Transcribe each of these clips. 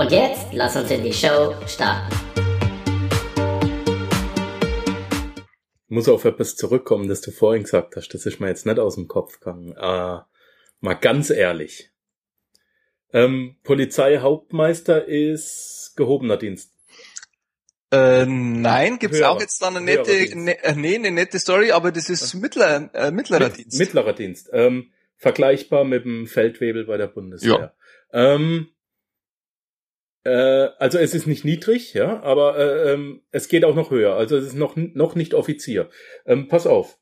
Und jetzt lass uns in die Show starten. Ich muss auf etwas zurückkommen, das du vorhin gesagt hast. Das ist mir jetzt nicht aus dem Kopf gegangen. Äh, mal ganz ehrlich. Ähm, Polizeihauptmeister ist gehobener Dienst. Äh, nein, gibt's Höherer. auch jetzt da eine nette, ne, äh, nee, eine nette Story, aber das ist mittler, äh, mittlerer Mit- Dienst. Mittlerer Dienst. Ähm, vergleichbar mit dem Feldwebel bei der Bundeswehr. Ähm, äh, also es ist nicht niedrig, ja, aber äh, ähm, es geht auch noch höher. Also es ist noch, noch nicht Offizier. Ähm, pass auf.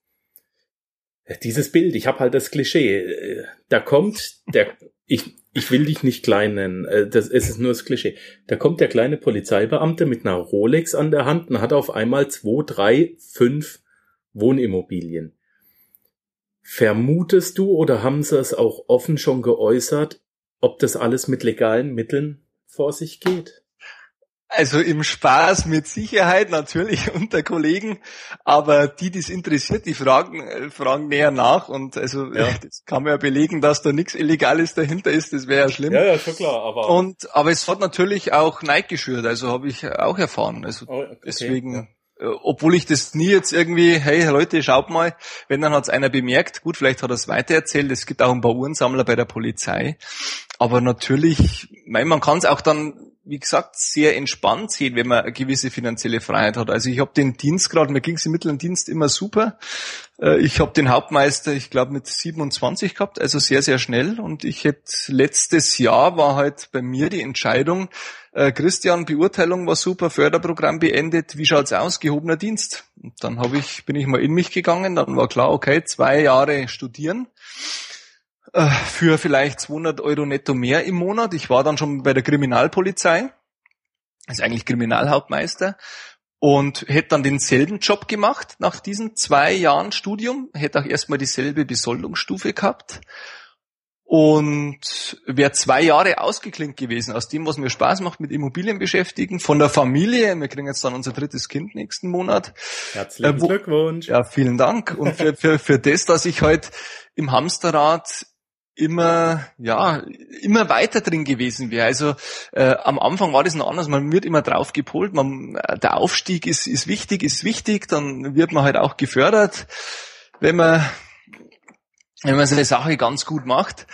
Dieses Bild, ich habe halt das Klischee. äh, Da kommt der, ich, ich will dich nicht klein nennen, äh, das, es ist nur das Klischee. Da kommt der kleine Polizeibeamte mit einer Rolex an der Hand und hat auf einmal zwei, drei, fünf Wohnimmobilien. Vermutest du oder haben sie es auch offen schon geäußert, ob das alles mit legalen Mitteln vor sich geht? Also im Spaß mit Sicherheit natürlich unter Kollegen, aber die, die es interessiert, die fragen, äh, fragen näher nach und also Ja. das kann man ja belegen, dass da nichts Illegales dahinter ist, das wäre ja schlimm. ja, schon klar, aber. Und aber es hat natürlich auch Neid geschürt, also habe ich auch erfahren. Also Oh, okay, Deswegen, obwohl ich das nie jetzt irgendwie, hey Leute, schaut mal, wenn dann hat's einer bemerkt, gut, vielleicht hat er es weitererzählt, es gibt auch ein paar Uhrensammler bei der Polizei, aber natürlich, mein, man kann es auch dann, wie gesagt, sehr entspannt sehen, wenn man eine gewisse finanzielle Freiheit hat. Also ich habe den Dienstgrad, mir ging's im mittleren Dienst immer super. Äh, Ich habe den Hauptmeister, ich glaube, mit 27 gehabt, also sehr, sehr schnell. Und ich hätte letztes Jahr war halt bei mir die Entscheidung, äh, Christian, Beurteilung war super, Förderprogramm beendet, wie schaut's aus, gehobener Dienst? Und dann habe ich, bin ich mal in mich gegangen, dann war klar, okay, zwei Jahre studieren äh, für vielleicht 200 Euro netto mehr im Monat. Ich war dann schon bei der Kriminalpolizei, ist eigentlich Kriminalhauptmeister und hätte dann denselben Job gemacht nach diesen zwei Jahren Studium, hätte auch erstmal dieselbe Besoldungsstufe gehabt und wäre zwei Jahre ausgeklinkt gewesen aus dem, was mir Spaß macht, mit Immobilien beschäftigen, von der Familie. Wir kriegen jetzt dann unser drittes Kind nächsten Monat. Herzlichen Äh, wo- Glückwunsch. Ja, vielen Dank. Und für, für, für das, dass ich halt im Hamsterrad immer, ja, immer weiter drin gewesen wäre. Also äh, am Anfang war das noch anders. Man wird immer drauf gepolt. Man, äh, der Aufstieg ist, ist wichtig, ist wichtig. Dann wird man halt auch gefördert, wenn man, wenn man seine Sache ganz gut macht.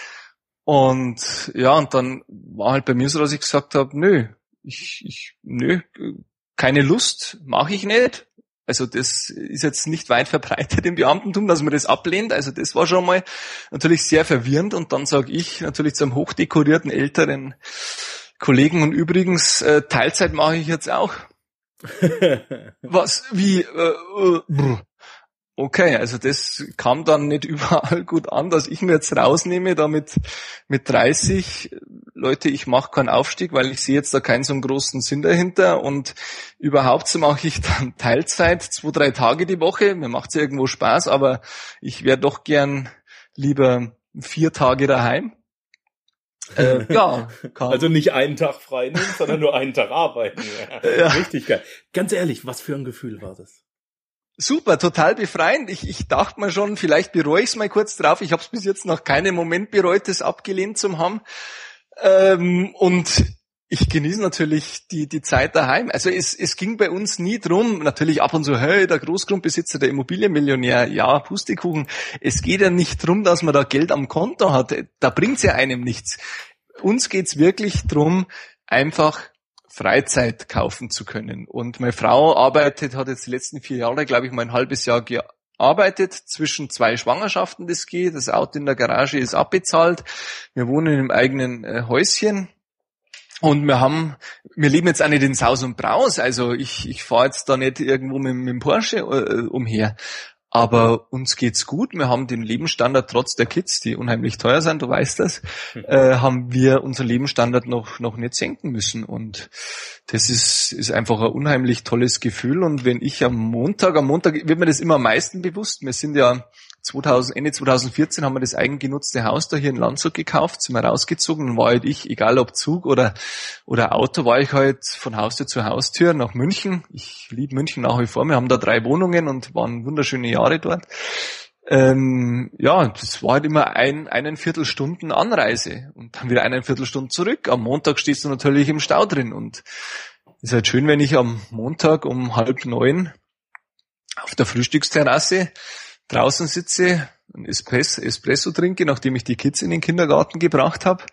Und ja, und dann war halt bei mir so, dass ich gesagt habe, nö, ich, ich, nö, keine Lust, mache ich nicht. Also das ist jetzt nicht weit verbreitet im Beamtentum, dass man das ablehnt. Also das war schon mal natürlich sehr verwirrend. Und dann sage ich natürlich zum hochdekorierten älteren Kollegen und übrigens äh, Teilzeit mache ich jetzt auch. Was? Wie? Äh, äh. Okay, also das kam dann nicht überall gut an, dass ich mir jetzt rausnehme, damit mit 30 Leute, ich mache keinen Aufstieg, weil ich sehe jetzt da keinen so einen großen Sinn dahinter und überhaupt so mache ich dann Teilzeit, zwei, drei Tage die Woche. Mir macht's ja irgendwo Spaß, aber ich wäre doch gern lieber vier Tage daheim. Äh, ja, kann. Also nicht einen Tag frei nehmen, sondern nur einen Tag arbeiten. Ja. Ja. Richtig geil. Ganz ehrlich, was für ein Gefühl war das? Super, total befreiend. Ich, ich dachte mir schon, vielleicht bereue ich es mal kurz drauf. Ich habe es bis jetzt noch keinen Moment bereut, das abgelehnt zu haben. Ähm, und ich genieße natürlich die, die Zeit daheim. Also es, es ging bei uns nie drum, natürlich ab und zu, hey, der Großgrundbesitzer, der Immobilienmillionär, ja, Pustekuchen. Es geht ja nicht drum, dass man da Geld am Konto hat. Da bringt's ja einem nichts. Uns geht's wirklich drum, einfach Freizeit kaufen zu können. Und meine Frau arbeitet, hat jetzt die letzten vier Jahre, glaube ich, mal ein halbes Jahr gearbeitet, zwischen zwei Schwangerschaften das geht. Das Auto in der Garage ist abbezahlt. Wir wohnen im eigenen äh, Häuschen. Und wir haben, wir leben jetzt auch nicht in Saus und Braus, also ich, ich fahre jetzt da nicht irgendwo mit, mit dem Porsche äh, umher. Aber uns geht's gut. Wir haben den Lebensstandard trotz der Kids, die unheimlich teuer sind, du weißt das, mhm. äh, haben wir unseren Lebensstandard noch, noch nicht senken müssen. Und das ist, ist einfach ein unheimlich tolles Gefühl. Und wenn ich am Montag, am Montag wird mir das immer am meisten bewusst. Wir sind ja 2000, Ende 2014 haben wir das eigengenutzte Haus da hier in Landshut gekauft, sind wir rausgezogen und war halt ich, egal ob Zug oder, oder Auto, war ich halt von Haustür zu Haustür nach München. Ich liebe München nach wie vor. Wir haben da drei Wohnungen und waren wunderschöne Jahre dort. Ähm, ja, das war halt immer ein, einen Viertelstunden Anreise und dann wieder einen Viertelstunden zurück. Am Montag stehst du natürlich im Stau drin und ist halt schön, wenn ich am Montag um halb neun auf der Frühstücksterrasse draußen sitze, ein Espresso, Espresso trinke, nachdem ich die Kids in den Kindergarten gebracht habe,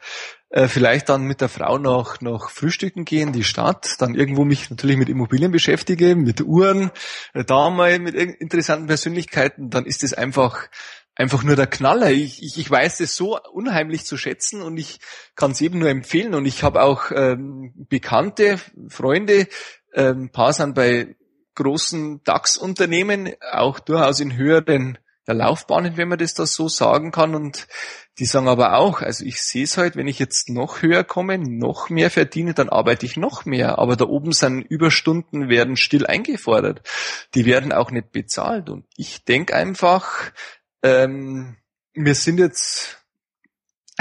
äh, vielleicht dann mit der Frau noch, noch frühstücken gehen, die Stadt, dann irgendwo mich natürlich mit Immobilien beschäftige, mit Uhren, äh, da mal mit interessanten Persönlichkeiten, dann ist es einfach einfach nur der Knaller. Ich, ich, ich weiß es so unheimlich zu schätzen und ich kann es eben nur empfehlen. Und ich habe auch ähm, Bekannte, Freunde, ähm, paar sind bei großen DAX-Unternehmen, auch durchaus in höheren Laufbahnen, wenn man das da so sagen kann. Und die sagen aber auch, also ich sehe es halt, wenn ich jetzt noch höher komme, noch mehr verdiene, dann arbeite ich noch mehr. Aber da oben sind Überstunden, werden still eingefordert. Die werden auch nicht bezahlt. Und ich denke einfach, ähm, wir sind jetzt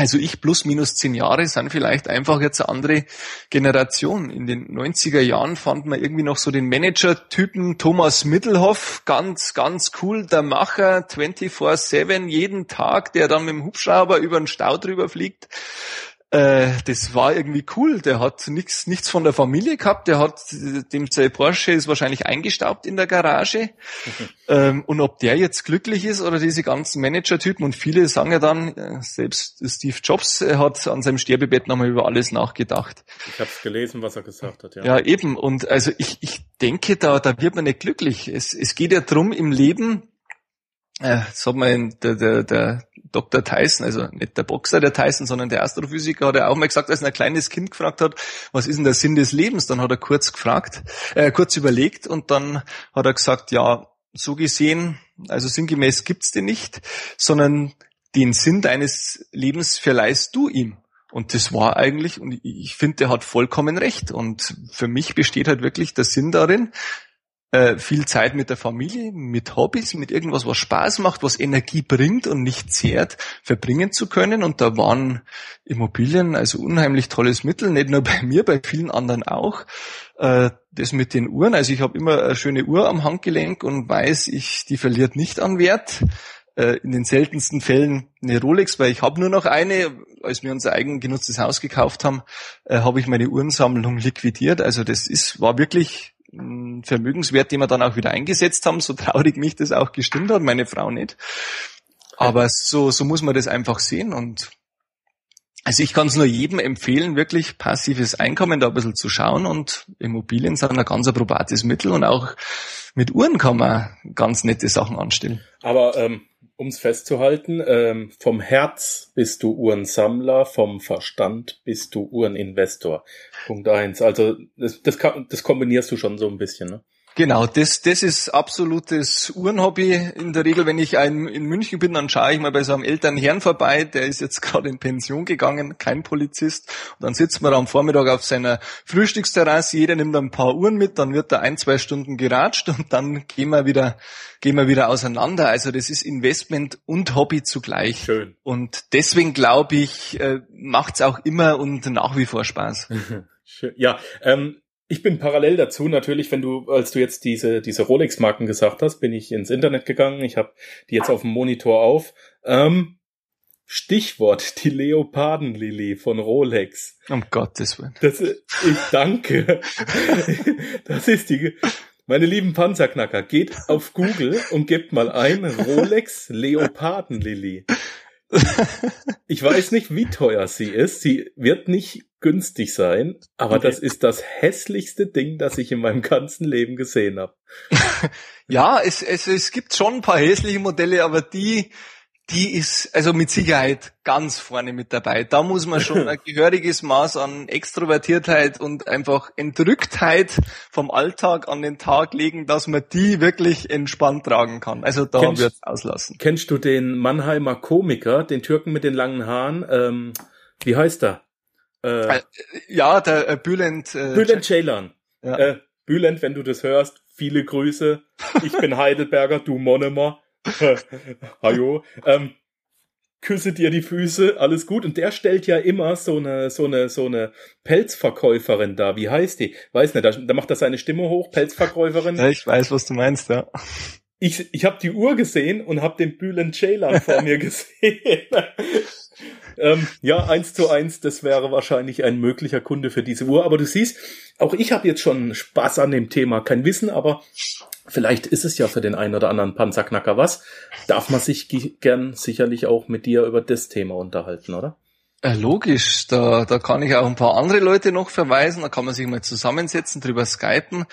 also ich plus minus zehn Jahre sind vielleicht einfach jetzt eine andere Generation. In den 90er Jahren fand man irgendwie noch so den Manager-Typen Thomas Mittelhoff, ganz, ganz cool, der Macher, 24-7, jeden Tag, der dann mit dem Hubschrauber über den Stau drüber fliegt äh, das war irgendwie cool. Der hat nichts nichts von der Familie gehabt. Der hat dem Porsche ist wahrscheinlich eingestaubt in der Garage. ähm, und ob der jetzt glücklich ist oder diese ganzen Manager-Typen und viele sagen ja dann, äh, selbst Steve Jobs hat an seinem Sterbebett nochmal über alles nachgedacht. Ich habe gelesen, was er gesagt hat. Ja. ja, eben. Und also ich ich denke, da da wird man nicht glücklich. Es es geht ja drum im Leben. Äh, das hat man der, der, der Dr. Tyson, also nicht der Boxer der Tyson, sondern der Astrophysiker, hat er auch mal gesagt, als er ein kleines Kind gefragt hat, was ist denn der Sinn des Lebens? Dann hat er kurz gefragt, äh, kurz überlegt und dann hat er gesagt, ja, so gesehen, also sinngemäß gibt's den nicht, sondern den Sinn deines Lebens verleihst du ihm. Und das war eigentlich, und ich finde, der hat vollkommen recht. Und für mich besteht halt wirklich der Sinn darin, äh, viel Zeit mit der Familie, mit Hobbys, mit irgendwas, was Spaß macht, was Energie bringt und nicht zehrt, verbringen zu können. Und da waren Immobilien also unheimlich tolles Mittel, nicht nur bei mir, bei vielen anderen auch. Äh, das mit den Uhren, also ich habe immer eine schöne Uhr am Handgelenk und weiß, ich, die verliert nicht an Wert äh, in den seltensten Fällen eine Rolex, weil ich habe nur noch eine. Als wir unser eigen genutztes Haus gekauft haben, äh, habe ich meine Uhrensammlung liquidiert. Also das ist war wirklich Vermögenswert, den wir dann auch wieder eingesetzt haben, so traurig mich das auch gestimmt hat, meine Frau nicht. Aber so, so muss man das einfach sehen und also ich kann es nur jedem empfehlen, wirklich passives Einkommen da ein bisschen zu schauen und Immobilien sind ein ganz probates Mittel und auch mit Uhren kann man ganz nette Sachen anstellen. Aber ähm, um es festzuhalten, ähm, vom Herz bist du Uhrensammler, vom Verstand bist du Uhreninvestor. Punkt eins. Also das, das, kann, das kombinierst du schon so ein bisschen, ne? Genau, das, das ist absolutes Uhrenhobby. In der Regel, wenn ich ein, in München bin, dann schaue ich mal bei so einem älteren Herrn vorbei, der ist jetzt gerade in Pension gegangen, kein Polizist. Und dann sitzt man am Vormittag auf seiner Frühstücksterrasse, jeder nimmt ein paar Uhren mit, dann wird da ein, zwei Stunden geratscht und dann gehen wir wieder, gehen wir wieder auseinander. Also das ist Investment und Hobby zugleich. Schön. Und deswegen glaube ich, äh, macht's auch immer und nach wie vor Spaß. Ja, ähm, ich bin parallel dazu natürlich, wenn du, als du jetzt diese, diese Rolex-Marken gesagt hast, bin ich ins Internet gegangen. Ich habe die jetzt auf dem Monitor auf. Ähm, Stichwort die Leopardenlilly von Rolex. Um Gottes Willen. Das, ich danke. das ist die. Meine lieben Panzerknacker, geht auf Google und gebt mal ein Rolex Leopardenlilly. Ich weiß nicht, wie teuer sie ist. Sie wird nicht günstig sein, aber okay. das ist das hässlichste Ding, das ich in meinem ganzen Leben gesehen habe. ja, es, es, es gibt schon ein paar hässliche Modelle, aber die, die ist also mit Sicherheit ganz vorne mit dabei. Da muss man schon ein gehöriges Maß an Extrovertiertheit und einfach Entrücktheit vom Alltag an den Tag legen, dass man die wirklich entspannt tragen kann. Also da kennst, wird's auslassen. Kennst du den Mannheimer Komiker, den Türken mit den langen Haaren? Ähm, wie heißt er? Äh, äh ja, der äh, Bülent. Äh, Bülent Ceylan. Ja. Äh, Bülent, wenn du das hörst, viele Grüße. Ich bin Heidelberger, du Monomer. Hallo. Ähm, küsse dir die Füße, alles gut. Und der stellt ja immer so eine, so eine, so eine Pelzverkäuferin da. Wie heißt die? Weiß nicht, da, da macht er seine Stimme hoch, Pelzverkäuferin. Ja, ich weiß, was du meinst, ja. Ich, ich habe die Uhr gesehen und habe den Bülent Ceylan vor mir gesehen. Ähm, ja, eins zu eins, das wäre wahrscheinlich ein möglicher Kunde für diese Uhr. Aber du siehst, auch ich habe jetzt schon Spaß an dem Thema. Kein Wissen, aber vielleicht ist es ja für den einen oder anderen Panzerknacker was. Darf man sich gern sicherlich auch mit dir über das Thema unterhalten, oder? Äh, logisch, da, da kann ich auch ein paar andere Leute noch verweisen, da kann man sich mal zusammensetzen, drüber skypen.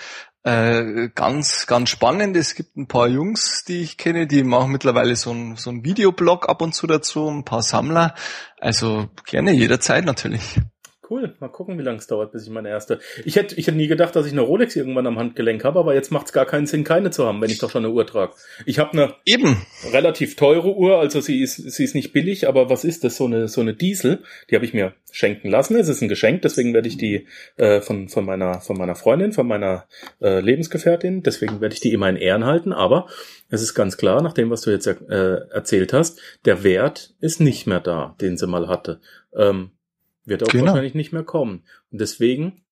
Äh, ganz, ganz spannend. Es gibt ein paar Jungs, die ich kenne, die machen mittlerweile so ein, so ein Videoblog ab und zu dazu, ein paar Sammler. Also gerne jederzeit natürlich. Cool, mal gucken, wie lange es dauert, bis ich meine erste. Ich hätte, ich hätte nie gedacht, dass ich eine Rolex irgendwann am Handgelenk habe, aber jetzt macht es gar keinen Sinn, keine zu haben, wenn ich doch schon eine Uhr trage. Ich habe eine Eben. relativ teure Uhr, also sie ist, sie ist nicht billig, aber was ist das? So eine, so eine Diesel, die habe ich mir schenken lassen. Es ist ein Geschenk, deswegen werde ich die äh, von, von meiner, von meiner Freundin, von meiner äh, Lebensgefährtin, deswegen werde ich die immer in Ehren halten. Aber es ist ganz klar, nach dem, was du jetzt äh, erzählt hast, der Wert ist nicht mehr da, den sie mal hatte. Ähm, wird auch genau. wahrscheinlich nicht mehr kommen. Und deswegen,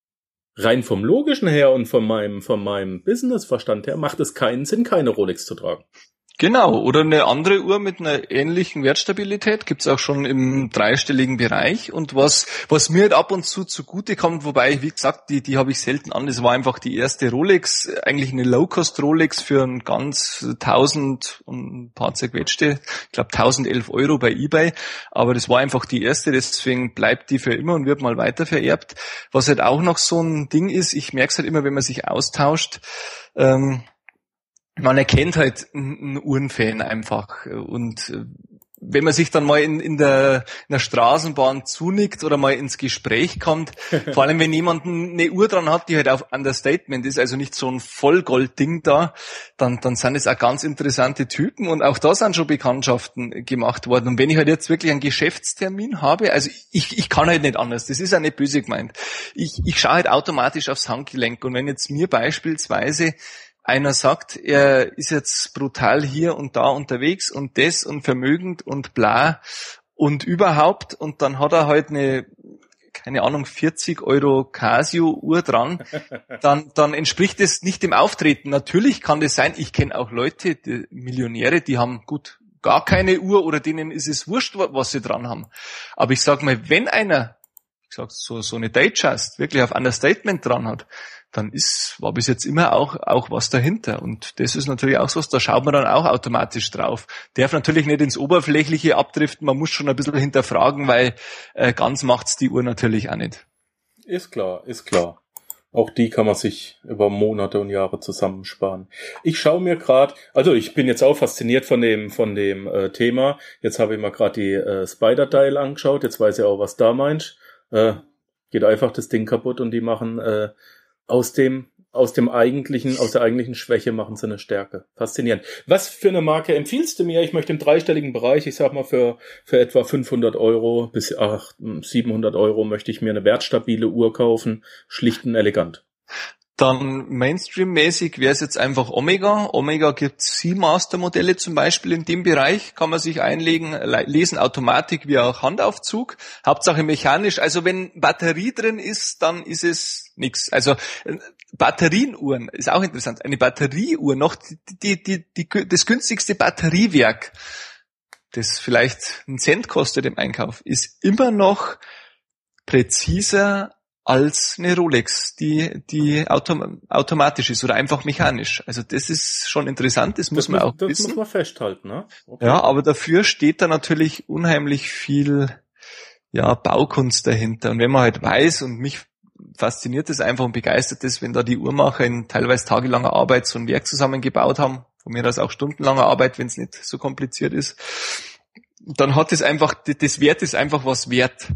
rein vom Logischen her und von meinem, von meinem Businessverstand her, macht es keinen Sinn, keine Rolex zu tragen. Genau, oder eine andere Uhr mit einer ähnlichen Wertstabilität gibt's auch schon im dreistelligen Bereich. Und was, was mir halt ab und zu zugute kommt, wobei, wie gesagt, die, die habe ich selten an, das war einfach die erste Rolex, eigentlich eine Low-Cost-Rolex für ein ganz 1000 und ein paar zerquetschte, ich glaube 1011 Euro bei Ebay. Aber das war einfach die erste, deswegen bleibt die für immer und wird mal weiter vererbt. Was halt auch noch so ein Ding ist, ich merke es halt immer, wenn man sich austauscht, ähm, man erkennt halt einen Uhrenfan einfach und äh, wenn man sich dann mal in, in, der, in der Straßenbahn zunickt oder mal ins Gespräch kommt, vor allem wenn jemand eine Uhr dran hat, die halt auf Understatement ist, also nicht so ein Vollgoldding da, dann, dann sind es auch ganz interessante Typen und auch da sind schon Bekanntschaften gemacht worden. Und wenn ich halt jetzt wirklich einen Geschäftstermin habe, also ich, ich kann halt nicht anders, das ist ja nicht böse gemeint. Ich, ich schaue halt automatisch aufs Handgelenk und wenn jetzt mir beispielsweise einer sagt, er ist jetzt brutal hier und da unterwegs und das und vermögend und bla und überhaupt und dann hat er halt eine keine Ahnung, 40 Euro Casio-Uhr dran, dann, dann entspricht es nicht dem Auftreten. Natürlich kann das sein, ich kenne auch Leute, die Millionäre, die haben gut gar keine Uhr oder denen ist es wurscht, was sie dran haben. Aber ich sag mal, wenn einer, ich sag so, so eine Datejust wirklich auf Understatement dran hat, dann ist, war bis jetzt immer auch, auch was dahinter. Und das ist natürlich auch so, da schaut man dann auch automatisch drauf. Darf natürlich nicht ins Oberflächliche abdriften, man muss schon ein bisschen hinterfragen, weil äh, ganz macht's die Uhr natürlich auch nicht. Ist klar, ist klar. Auch die kann man sich über Monate und Jahre zusammensparen. Ich schaue mir gerade, also ich bin jetzt auch fasziniert von dem von dem äh, Thema. Jetzt habe ich mal gerade die äh, Spider-Dial angeschaut. Jetzt weiß ich auch, was da meint. Äh, geht einfach das Ding kaputt und die machen äh, aus dem aus dem eigentlichen, aus der eigentlichen Schwäche machen sie eine Stärke. Faszinierend. Was für eine Marke empfiehlst du mir? Ich möchte im dreistelligen Bereich, ich sag mal für, für etwa 500 Euro bis ach, 700 Euro möchte ich mir eine wertstabile Uhr kaufen, schlicht und elegant. Dann Mainstream-mäßig wäre es jetzt einfach Omega. Omega gibt Seamaster-Modelle zum Beispiel in dem Bereich, kann man sich einlegen, lesen Automatik wie auch Handaufzug. Hauptsache mechanisch. Also wenn Batterie drin ist, dann ist es nix. Also äh, Batterienuhren ist auch interessant. Eine Batterieuhr, noch die, die, die, das günstigste Batteriewerk, das vielleicht einen Cent kostet im Einkauf, ist immer noch präziser als eine Rolex, die, die autom automatisch ist oder einfach mechanisch. Also das ist schon interessant, das, das muss man auch das wissen. Das muss man festhalten, ne? Okay. Ja, aber dafür steht da natürlich unheimlich viel ja, Baukunst dahinter. Und wenn man halt weiß und mich fasziniert es einfach und begeistert es, wenn da die Uhrmacher in teilweise tagelanger Arbeit so ein Werk zusammengebaut haben, von mir aus auch stundenlanger Arbeit, wenn es nicht so kompliziert ist dann hat es einfach, das Wert ist einfach was wert.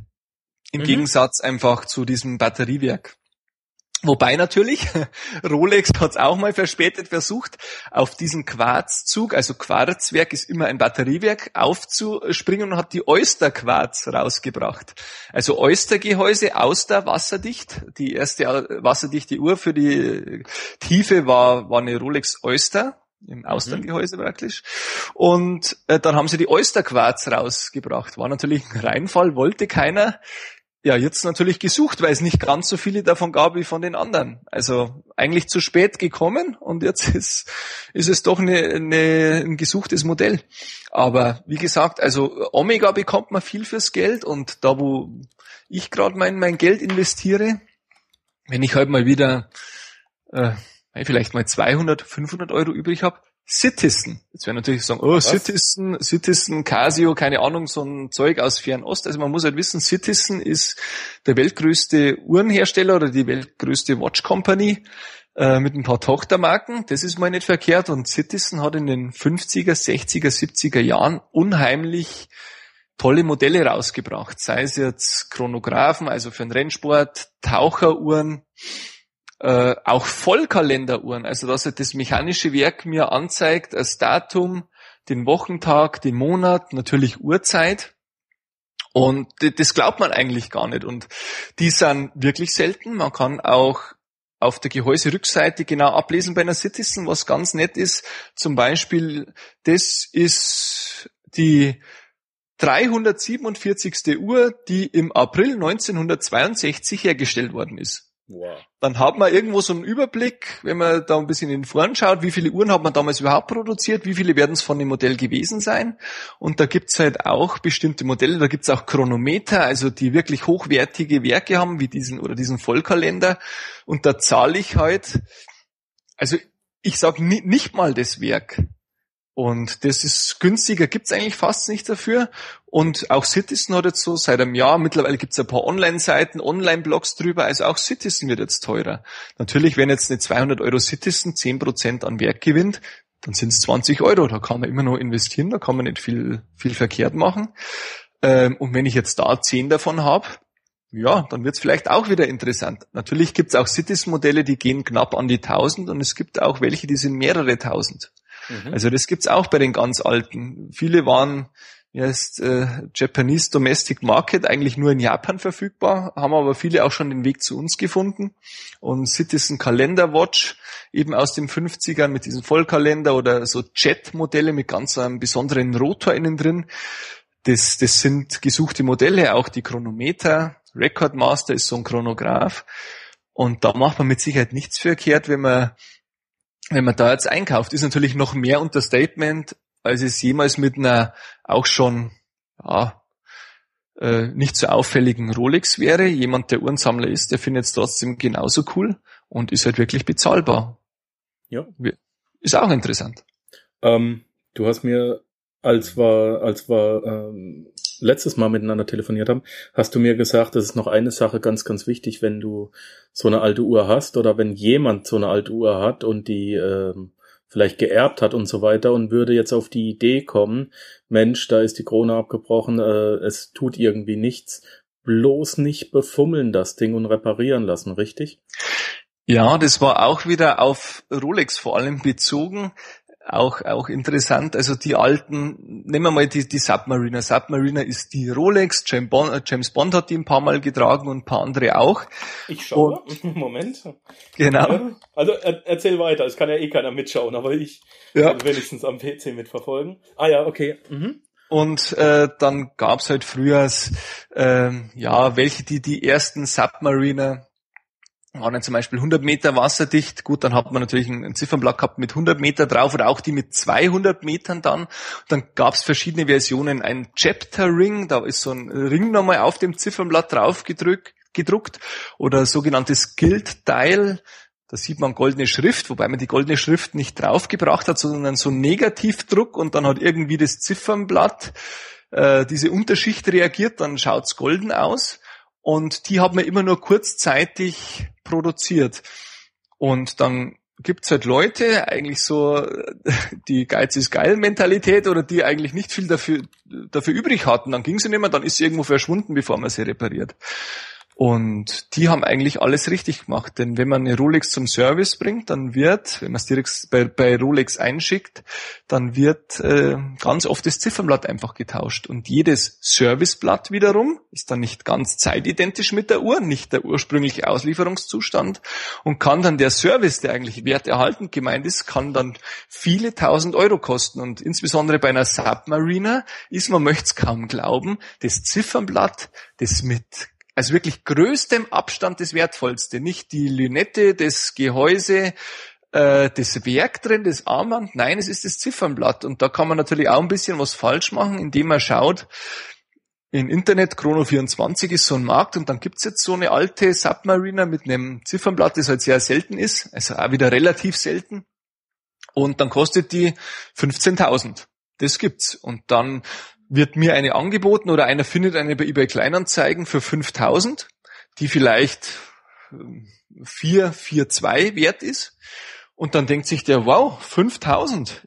Im mhm. Gegensatz einfach zu diesem Batteriewerk. Wobei natürlich, Rolex hat es auch mal verspätet versucht, auf diesen Quarzzug, also Quarzwerk ist immer ein Batteriewerk, aufzuspringen und hat die Oyster-Quarz rausgebracht. Also Oyster-Gehäuse, Auster, wasserdicht. Die erste wasserdichte Uhr für die Tiefe war, war eine Rolex Oyster im Austerngehäuse mhm. praktisch. Und äh, dann haben sie die Oyster-Quarz rausgebracht. War natürlich ein Reinfall, wollte keiner ja, jetzt natürlich gesucht, weil es nicht ganz so viele davon gab wie von den anderen. Also eigentlich zu spät gekommen und jetzt ist, ist es doch eine, eine, ein gesuchtes Modell. Aber wie gesagt, also Omega bekommt man viel fürs Geld und da, wo ich gerade mein, mein Geld investiere, wenn ich halt mal wieder äh, vielleicht mal 200, 500 Euro übrig habe, Citizen. Jetzt werden natürlich sagen, oh, Was? Citizen, Citizen, Casio, keine Ahnung, so ein Zeug aus Fernost. Also man muss halt wissen, Citizen ist der weltgrößte Uhrenhersteller oder die weltgrößte Watch Company äh, mit ein paar Tochtermarken. Das ist mal nicht verkehrt. Und Citizen hat in den 50er, 60er, 70er Jahren unheimlich tolle Modelle rausgebracht. Sei es jetzt Chronographen, also für den Rennsport, Taucheruhren, äh, auch Vollkalenderuhren, also dass er das mechanische Werk mir anzeigt, das Datum, den Wochentag, den Monat, natürlich Uhrzeit. Und das glaubt man eigentlich gar nicht. Und die sind wirklich selten. Man kann auch auf der Gehäuserückseite genau ablesen bei einer Citizen, was ganz nett ist. Zum Beispiel, das ist die 347. Uhr, die im April 1962 hergestellt worden ist. Wow. Dann hat man irgendwo so einen Überblick, wenn man da ein bisschen in den Foren schaut, wie viele Uhren hat man damals überhaupt produziert, wie viele werden es von dem Modell gewesen sein. Und da gibt's halt auch bestimmte Modelle, da gibt's auch Chronometer, also die wirklich hochwertige Werke haben, wie diesen oder diesen Vollkalender. Und da zahle ich halt, also ich sag nicht mal das Werk. Und das ist günstiger, gibt's eigentlich fast nicht dafür. Und auch Citizen hat jetzt so seit einem Jahr, mittlerweile gibt's ein paar Online-Seiten, Online-Blogs drüber, also auch Citizen wird jetzt teurer. Natürlich, wenn jetzt eine 200 Euro Citizen 10% an Wert gewinnt, dann sind's 20 Euro, da kann man immer noch investieren, da kann man nicht viel, viel verkehrt machen. Ähm, und wenn ich jetzt da 10 davon habe, ja, dann wird's vielleicht auch wieder interessant. Natürlich gibt's auch Citizen-Modelle, die gehen knapp an die 1000 und es gibt auch welche, die sind mehrere tausend. Mhm. Also das gibt's auch bei den ganz Alten. Viele waren ist äh, Japanese Domestic Market eigentlich nur in Japan verfügbar, haben aber viele auch schon den Weg zu uns gefunden. Und Citizen Calendar Watch, eben aus den 50ern mit diesem Vollkalender oder so Jet-Modelle mit ganz einem besonderen Rotor innen drin. Das, das sind gesuchte Modelle, auch die Chronometer. Record Master ist so ein Chronograph. Und da macht man mit Sicherheit nichts verkehrt, wenn man wenn man da jetzt einkauft, ist natürlich noch mehr Unterstatement, als es jemals mit einer auch schon ja, äh, nicht so auffälligen Rolex wäre. Jemand, der Uhrensammler ist, der findet es trotzdem genauso cool und ist halt wirklich bezahlbar. Ja. Ist auch interessant. Ähm, du hast mir, als wir, als wir ähm, letztes Mal miteinander telefoniert haben, hast du mir gesagt, das ist noch eine Sache ganz, ganz wichtig, wenn du so eine alte Uhr hast oder wenn jemand so eine alte Uhr hat und die ähm, vielleicht geerbt hat und so weiter und würde jetzt auf die Idee kommen, Mensch, da ist die Krone abgebrochen, äh, es tut irgendwie nichts, bloß nicht befummeln das Ding und reparieren lassen, richtig? Ja, das war auch wieder auf Rolex vor allem bezogen auch, auch interessant. Also die alten, nehmen wir mal die, die Submariner. Submariner ist die Rolex, James Bond, äh, James Bond hat die ein paar Mal getragen und ein paar andere auch. Ich schaue. Und, Moment. Genau. Also er, erzähl weiter, es kann ja eh keiner mitschauen, aber ich ja. wenigstens am PC mitverfolgen. Ah ja, okay. Mhm. Und äh, dann gab's halt früher äh, ja welche die die ersten Submariner waren dann zum Beispiel 100 Meter wasserdicht. Gut, dann hat man natürlich ein, Ziffernblatt gehabt mit 100 Meter drauf oder auch die mit 200 Metern dann. Dann gab es verschiedene Versionen. Ein Chapter Ring, da ist so ein Ring nochmal auf dem Ziffernblatt drauf gedrückt, gedruckt oder sogenanntes Guild-Teil. Da sieht man goldene Schrift, wobei man die goldene Schrift nicht draufgebracht hat, sondern so ein Negativdruck und dann hat irgendwie das Ziffernblatt äh, diese Unterschicht reagiert, dann schaut's golden aus. Und die hat man immer nur kurzzeitig produziert. Und dann gibt's halt Leute, eigentlich so die Geiz ist geil Mentalität oder die eigentlich nicht viel dafür, dafür übrig hatten. Dann ging sie nicht mehr, dann ist sie irgendwo verschwunden, bevor man sie repariert. Und die haben eigentlich alles richtig gemacht, denn wenn man eine Rolex zum Service bringt, dann wird, wenn man es direkt bei, bei, Rolex einschickt, dann wird äh, ganz oft das Ziffernblatt einfach getauscht. Und jedes Serviceblatt wiederum ist dann nicht ganz zeitidentisch mit der Uhr, nicht der ursprüngliche Auslieferungszustand und kann dann der Service, der eigentlich werterhaltend gemeint ist, kann dann viele tausend Euro kosten. Und insbesondere bei einer Submariner ist, man möchte es kaum glauben, das Ziffernblatt, das mit also wirklich größtem Abstand das Wertvollste. Nicht die Lünette, das Gehäuse, äh, das Werk drin, das Armband. Nein, es ist das Ziffernblatt. Und da kann man natürlich auch ein bisschen was falsch machen, indem man schaut, im Internet, Chrono24 ist so ein Markt und dann gibt's jetzt so eine alte Submariner mit einem Ziffernblatt, das halt sehr selten ist, also auch wieder relativ selten. Und dann kostet die 15.000. Das gibt's. Und dann wird mir eine angeboten oder einer findet eine bei eBay Kleinanzeigen für 5000, die vielleicht 4, ähm, 4, 2 wert ist. Und dann denkt sich der, wow, 5000,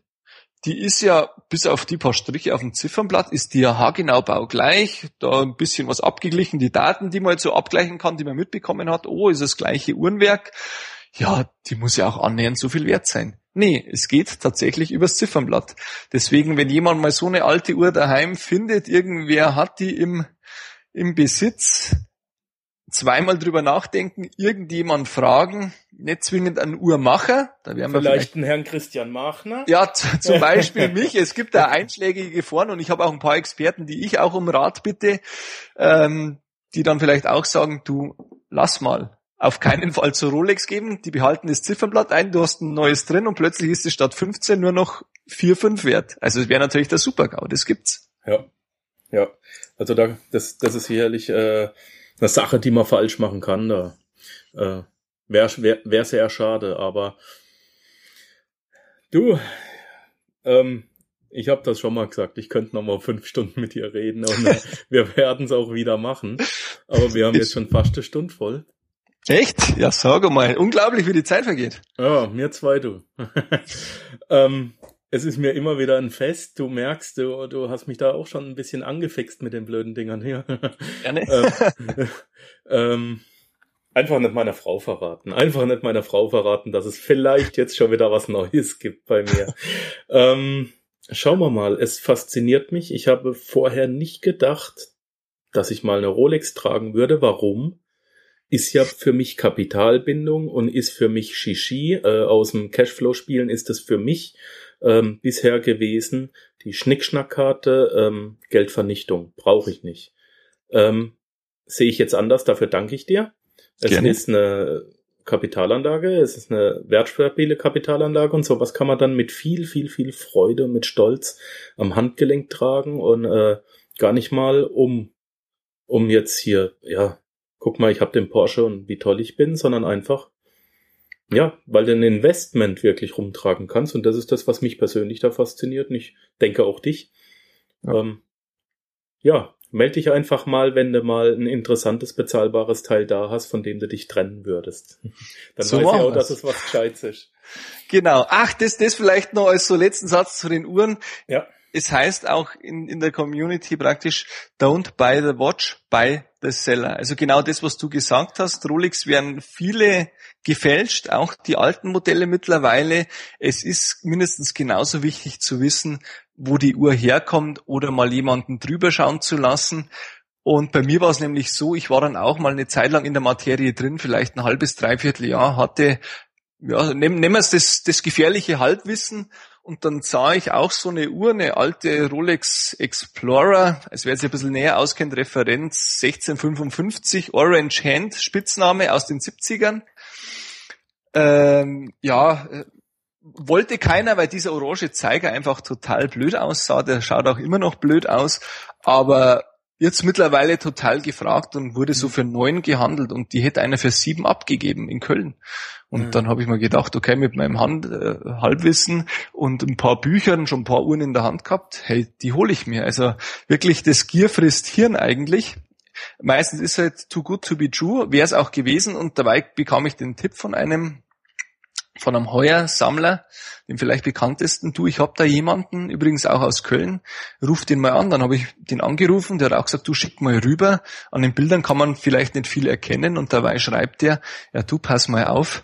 die ist ja, bis auf die paar Striche auf dem Ziffernblatt, ist die ja haargenau baugleich, da ein bisschen was abgeglichen, die Daten, die man jetzt so abgleichen kann, die man mitbekommen hat, oh, ist das gleiche Uhrenwerk, ja, die muss ja auch annähernd so viel wert sein. Nee, es geht tatsächlich übers Ziffernblatt. Deswegen, wenn jemand mal so eine alte Uhr daheim findet, irgendwer hat die im, im Besitz, zweimal drüber nachdenken, irgendjemand fragen, nicht zwingend einen Uhrmacher, da wären wir vielleicht, vielleicht einen Herrn Christian Machner. Ja, zum Beispiel mich. Es gibt da einschlägige Foren und ich habe auch ein paar Experten, die ich auch um Rat bitte, ähm, die dann vielleicht auch sagen, du lass mal, auf keinen Fall zu Rolex geben. Die behalten das Ziffernblatt ein, du hast ein neues drin und plötzlich ist es statt 15 nur noch 4, 5 wert. Also es wäre natürlich der Super-GAU, das gibt's. Ja, ja. Also da, das, das ist sicherlich äh, eine Sache, die man falsch machen kann. Da äh, wäre wär, wär sehr schade, aber du, ähm, ich habe das schon mal gesagt, ich könnte noch mal fünf Stunden mit dir reden und äh, wir werden es auch wieder machen. Aber wir haben jetzt schon fast eine Stunde voll. Echt? Ja, sag mal. Unglaublich, wie die Zeit vergeht. Ja, mir zwei, du. ähm, es ist mir immer wieder ein Fest. Du merkst, du, du hast mich da auch schon ein bisschen angefixt mit den blöden Dingern hier. Gerne. ähm, ähm, einfach nicht meiner Frau verraten. Einfach nicht meiner Frau verraten, dass es vielleicht jetzt schon wieder was Neues gibt bei mir. ähm, schauen wir mal. Es fasziniert mich. Ich habe vorher nicht gedacht, dass ich mal eine Rolex tragen würde. Warum? Ist ja für mich Kapitalbindung und ist für mich Shishi. Äh, aus dem Cashflow-Spielen ist es für mich ähm, bisher gewesen. Die Schnickschnackkarte, ähm, Geldvernichtung, brauche ich nicht. Ähm, Sehe ich jetzt anders, dafür danke ich dir. Es Gerne. ist eine Kapitalanlage, es ist eine wertstabile Kapitalanlage und sowas kann man dann mit viel, viel, viel Freude und mit Stolz am Handgelenk tragen und äh, gar nicht mal um, um jetzt hier, ja, guck mal, ich habe den Porsche und wie toll ich bin, sondern einfach, ja, weil du ein Investment wirklich rumtragen kannst. Und das ist das, was mich persönlich da fasziniert. Und ich denke auch dich. Ja, ähm, ja melde dich einfach mal, wenn du mal ein interessantes, bezahlbares Teil da hast, von dem du dich trennen würdest. Dann so weiß ich auch, dass es was Gescheites ist. Genau. Ach, das, das vielleicht noch als so letzten Satz zu den Uhren. Ja. Es heißt auch in, in der Community praktisch, don't buy the watch, buy the seller. Also genau das, was du gesagt hast. Rolex werden viele gefälscht, auch die alten Modelle mittlerweile. Es ist mindestens genauso wichtig zu wissen, wo die Uhr herkommt oder mal jemanden drüber schauen zu lassen. Und bei mir war es nämlich so, ich war dann auch mal eine Zeit lang in der Materie drin, vielleicht ein halbes, dreiviertel Jahr, hatte, ja, nehmen, wir es das, das gefährliche Halbwissen und dann sah ich auch so eine Uhr, eine alte Rolex Explorer, als wer sich ein bisschen näher auskennt, Referenz 1655, Orange Hand, Spitzname aus den 70ern. Ähm, ja, äh, wollte keiner, weil dieser orange Zeiger einfach total blöd aussah. Der schaut auch immer noch blöd aus. Aber jetzt mittlerweile total gefragt und wurde so für neun gehandelt und die hätte einer für sieben abgegeben in Köln. Und mhm. dann habe ich mir gedacht, okay, mit meinem Hand, äh, Halbwissen und ein paar Büchern, schon ein paar Uhren in der Hand gehabt, hey, die hole ich mir. Also wirklich, das Gier frisst Hirn eigentlich. Meistens ist halt too good to be true, wäre es auch gewesen und dabei bekam ich den Tipp von einem von einem Heuersammler, dem vielleicht bekanntesten, du, ich hab da jemanden, übrigens auch aus Köln, ruf den mal an. Dann habe ich den angerufen, der hat auch gesagt, du schick mal rüber. An den Bildern kann man vielleicht nicht viel erkennen und dabei schreibt er, ja du, pass mal auf,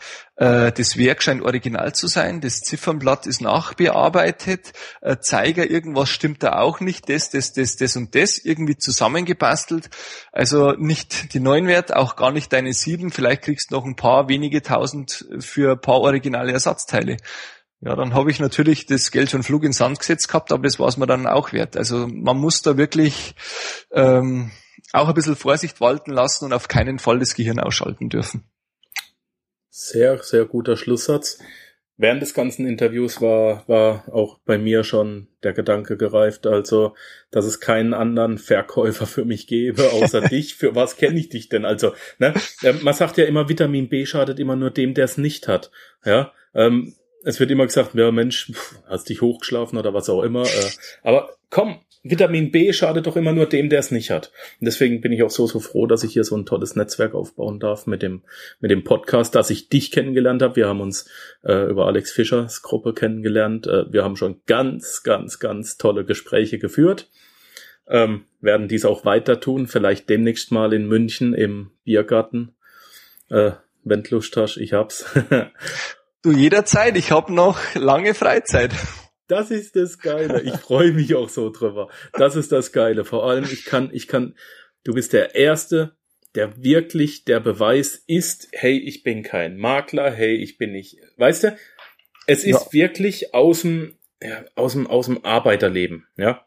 das Werk scheint original zu sein, das Ziffernblatt ist nachbearbeitet, äh, Zeiger, irgendwas stimmt da auch nicht, das, das, das, das und das, irgendwie zusammengebastelt. Also nicht die neuen Wert, auch gar nicht deine sieben, vielleicht kriegst du noch ein paar wenige tausend für ein paar originale Ersatzteile. Ja, dann habe ich natürlich das Geld schon Flug ins Sand gesetzt gehabt, aber das war es mir dann auch wert. Also man muss da wirklich ähm, auch ein bisschen Vorsicht walten lassen und auf keinen Fall das Gehirn ausschalten dürfen. Sehr, sehr guter Schlusssatz. Während des ganzen Interviews war, war auch bei mir schon der Gedanke gereift, also, dass es keinen anderen Verkäufer für mich gäbe, außer dich. Für was kenne ich dich denn? Also, ne, ähm, man sagt ja immer, Vitamin B schadet immer nur dem, der es nicht hat. Ja, ähm, es wird immer gesagt, ja Mensch, hast dich hochgeschlafen oder was auch immer. Äh, aber komm, Vitamin B schadet doch immer nur dem, der es nicht hat. Und deswegen bin ich auch so, so froh, dass ich hier so ein tolles Netzwerk aufbauen darf mit dem, mit dem Podcast, dass ich dich kennengelernt habe. Wir haben uns äh, über Alex Fischers Gruppe kennengelernt. Äh, wir haben schon ganz, ganz, ganz tolle Gespräche geführt. Ähm, werden dies auch weiter tun, vielleicht demnächst mal in München im Biergarten. Äh, wenn ich hab's. du jederzeit, ich hab noch lange Freizeit. Das ist das Geile. Ich freue mich auch so drüber. Das ist das Geile. Vor allem, ich kann, ich kann, du bist der Erste, der wirklich der Beweis ist, hey, ich bin kein Makler, hey, ich bin nicht, weißt du, es ist ja. wirklich aus dem, ja, aus dem, aus dem Arbeiterleben, ja.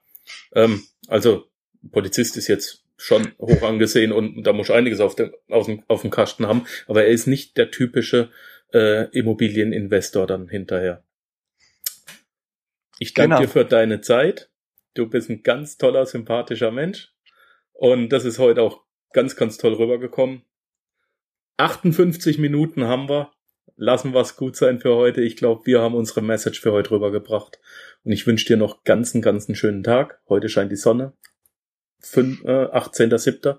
Ähm, also, Polizist ist jetzt schon hoch angesehen und da muss einiges auf dem, auf dem, auf dem Kasten haben, aber er ist nicht der typische äh, Immobilieninvestor dann hinterher. Ich danke genau. dir für deine Zeit. Du bist ein ganz toller, sympathischer Mensch. Und das ist heute auch ganz, ganz toll rübergekommen. 58 Minuten haben wir. Lassen wir es gut sein für heute. Ich glaube, wir haben unsere Message für heute rübergebracht. Und ich wünsche dir noch ganz, einen ganz einen schönen Tag. Heute scheint die Sonne. 5, äh, 18.07.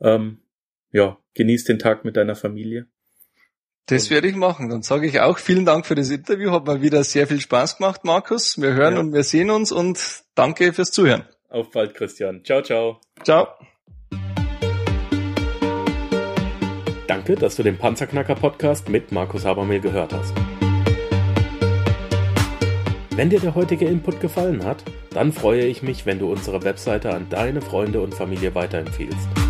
Ähm, ja, genieß den Tag mit deiner Familie. Das werde ich machen. Dann sage ich auch vielen Dank für das Interview. Hat mal wieder sehr viel Spaß gemacht, Markus. Wir hören ja. und wir sehen uns und danke fürs Zuhören. Auf bald, Christian. Ciao, ciao. Ciao. Danke, dass du den Panzerknacker Podcast mit Markus Habermehl gehört hast. Wenn dir der heutige Input gefallen hat, dann freue ich mich, wenn du unsere Webseite an deine Freunde und Familie weiterempfehlst.